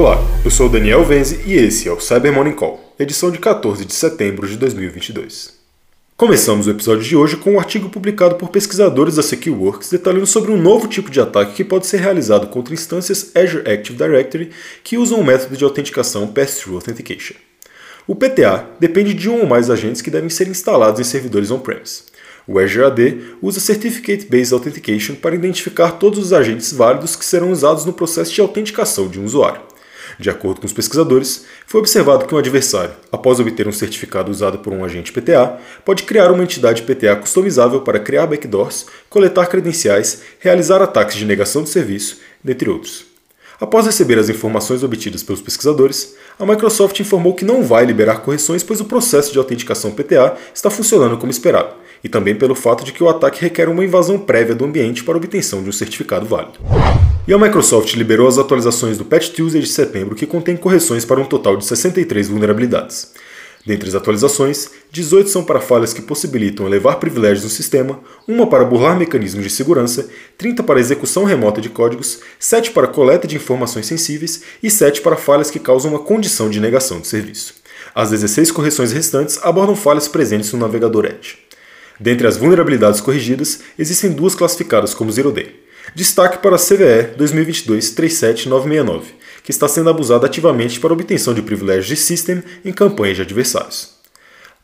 Olá, eu sou o Daniel Venzi e esse é o Cyber Morning Call, edição de 14 de setembro de 2022. Começamos o episódio de hoje com um artigo publicado por pesquisadores da SecureWorks detalhando sobre um novo tipo de ataque que pode ser realizado contra instâncias Azure Active Directory que usam o método de autenticação Pass-Through Authentication. O PTA depende de um ou mais agentes que devem ser instalados em servidores on-premise. O Azure AD usa Certificate Based Authentication para identificar todos os agentes válidos que serão usados no processo de autenticação de um usuário. De acordo com os pesquisadores, foi observado que um adversário, após obter um certificado usado por um agente PTA, pode criar uma entidade PTA customizável para criar backdoors, coletar credenciais, realizar ataques de negação de serviço, dentre outros. Após receber as informações obtidas pelos pesquisadores, a Microsoft informou que não vai liberar correções, pois o processo de autenticação PTA está funcionando como esperado, e também pelo fato de que o ataque requer uma invasão prévia do ambiente para obtenção de um certificado válido. E a Microsoft liberou as atualizações do Patch Tuesday de setembro, que contém correções para um total de 63 vulnerabilidades. Dentre as atualizações, 18 são para falhas que possibilitam elevar privilégios no sistema, uma para burlar mecanismos de segurança, 30 para execução remota de códigos, 7 para coleta de informações sensíveis e 7 para falhas que causam uma condição de negação de serviço. As 16 correções restantes abordam falhas presentes no navegador Edge. Dentre as vulnerabilidades corrigidas, existem duas classificadas como Zero Day. Destaque para a CVE 2022-37969, que está sendo abusada ativamente para obtenção de privilégios de system em campanhas de adversários.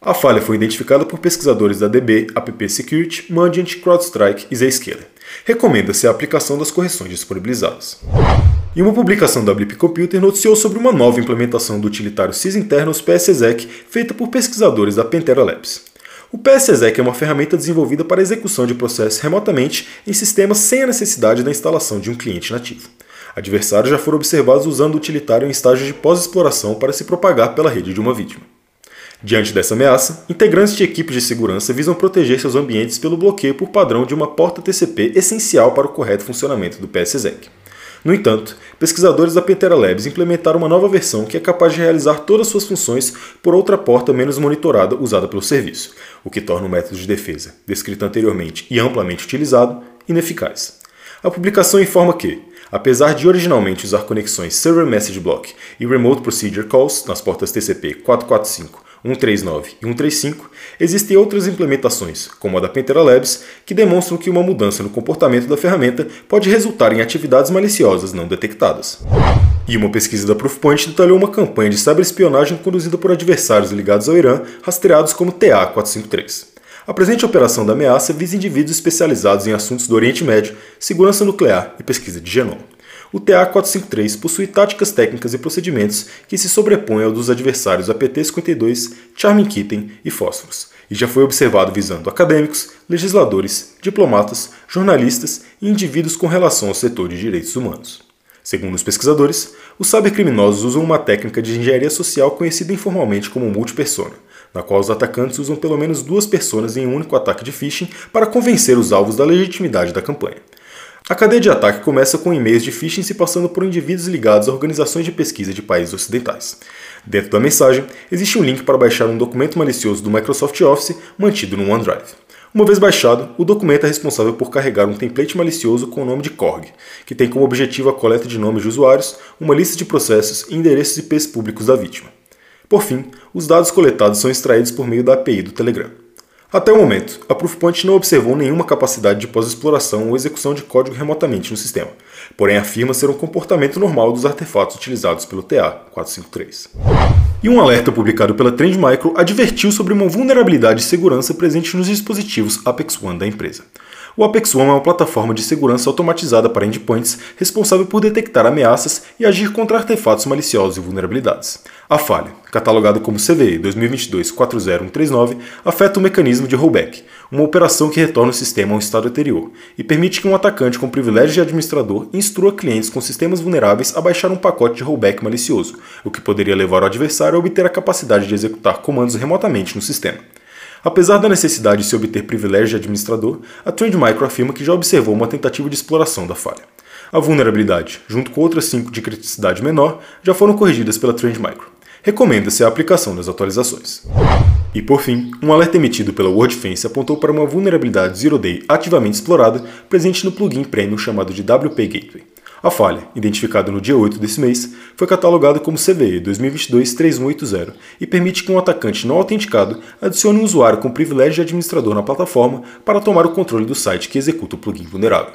A falha foi identificada por pesquisadores da DB, App Security, Mandiant, CrowdStrike e Zscaler. Recomenda-se a aplicação das correções disponibilizadas. E uma publicação da Blip Computer noticiou sobre uma nova implementação do utilitário sysinternos PSExec feita por pesquisadores da Pentera Labs. O PSExec é uma ferramenta desenvolvida para execução de processos remotamente em sistemas sem a necessidade da instalação de um cliente nativo. Adversários já foram observados usando o utilitário em estágio de pós-exploração para se propagar pela rede de uma vítima. Diante dessa ameaça, integrantes de equipes de segurança visam proteger seus ambientes pelo bloqueio por padrão de uma porta TCP essencial para o correto funcionamento do PSExec. No entanto, pesquisadores da Pentera Labs implementaram uma nova versão que é capaz de realizar todas suas funções por outra porta menos monitorada usada pelo serviço, o que torna o método de defesa, descrito anteriormente e amplamente utilizado, ineficaz. A publicação informa que, apesar de originalmente usar conexões Server Message Block e Remote Procedure Calls nas portas TCP 445 139 e 135, existem outras implementações, como a da Pentera Labs, que demonstram que uma mudança no comportamento da ferramenta pode resultar em atividades maliciosas não detectadas. E uma pesquisa da Proofpoint detalhou uma campanha de cyberespionagem conduzida por adversários ligados ao Irã, rastreados como TA-453. A presente operação da ameaça visa indivíduos especializados em assuntos do Oriente Médio, segurança nuclear e pesquisa de genoma o TA-453 possui táticas técnicas e procedimentos que se sobrepõem ao dos adversários APT-52, Charming Kitten e Fósforos, e já foi observado visando acadêmicos, legisladores, diplomatas, jornalistas e indivíduos com relação ao setor de direitos humanos. Segundo os pesquisadores, os cybercriminosos usam uma técnica de engenharia social conhecida informalmente como multipersona, na qual os atacantes usam pelo menos duas pessoas em um único ataque de phishing para convencer os alvos da legitimidade da campanha. A cadeia de ataque começa com e-mails de phishing se passando por indivíduos ligados a organizações de pesquisa de países ocidentais. Dentro da mensagem, existe um link para baixar um documento malicioso do Microsoft Office mantido no OneDrive. Uma vez baixado, o documento é responsável por carregar um template malicioso com o nome de Korg, que tem como objetivo a coleta de nomes de usuários, uma lista de processos e endereços IPs públicos da vítima. Por fim, os dados coletados são extraídos por meio da API do Telegram. Até o momento, a Proofpoint não observou nenhuma capacidade de pós-exploração ou execução de código remotamente no sistema, porém afirma ser um comportamento normal dos artefatos utilizados pelo TA-453. E um alerta publicado pela Trend Micro advertiu sobre uma vulnerabilidade de segurança presente nos dispositivos Apex One da empresa. O Apex One é uma plataforma de segurança automatizada para endpoints responsável por detectar ameaças e agir contra artefatos maliciosos e vulnerabilidades. A falha, catalogada como CVE 2022-40139, afeta o mecanismo de rollback, uma operação que retorna o sistema ao estado anterior e permite que um atacante com privilégio de administrador instrua clientes com sistemas vulneráveis a baixar um pacote de rollback malicioso, o que poderia levar o adversário a obter a capacidade de executar comandos remotamente no sistema. Apesar da necessidade de se obter privilégio de administrador, a Trend Micro afirma que já observou uma tentativa de exploração da falha. A vulnerabilidade, junto com outras 5 de criticidade menor, já foram corrigidas pela Trend Micro. Recomenda-se a aplicação das atualizações. E por fim, um alerta emitido pela WordFence apontou para uma vulnerabilidade Zero Day ativamente explorada presente no plugin premium chamado de WP Gateway. A falha, identificada no dia 8 desse mês, foi catalogada como CVE 2022-3180 e permite que um atacante não autenticado adicione um usuário com privilégio de administrador na plataforma para tomar o controle do site que executa o plugin vulnerável.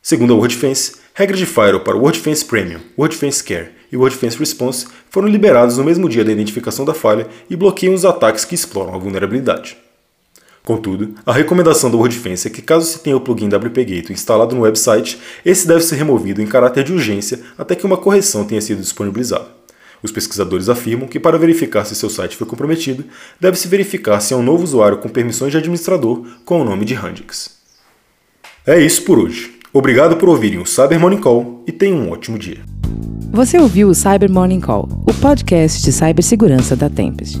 Segundo a WordFence, regras de firewall para WordFence Premium, WordFence Care e WordFence Response foram liberadas no mesmo dia da identificação da falha e bloqueiam os ataques que exploram a vulnerabilidade. Contudo, a recomendação da WordFence é que caso se tenha o plugin WP Gateway instalado no website, esse deve ser removido em caráter de urgência até que uma correção tenha sido disponibilizada. Os pesquisadores afirmam que para verificar se seu site foi comprometido, deve-se verificar se é um novo usuário com permissões de administrador com o nome de Handix. É isso por hoje. Obrigado por ouvirem o Cyber Morning Call e tenham um ótimo dia. Você ouviu o Cyber Morning Call, o podcast de cibersegurança da Tempest.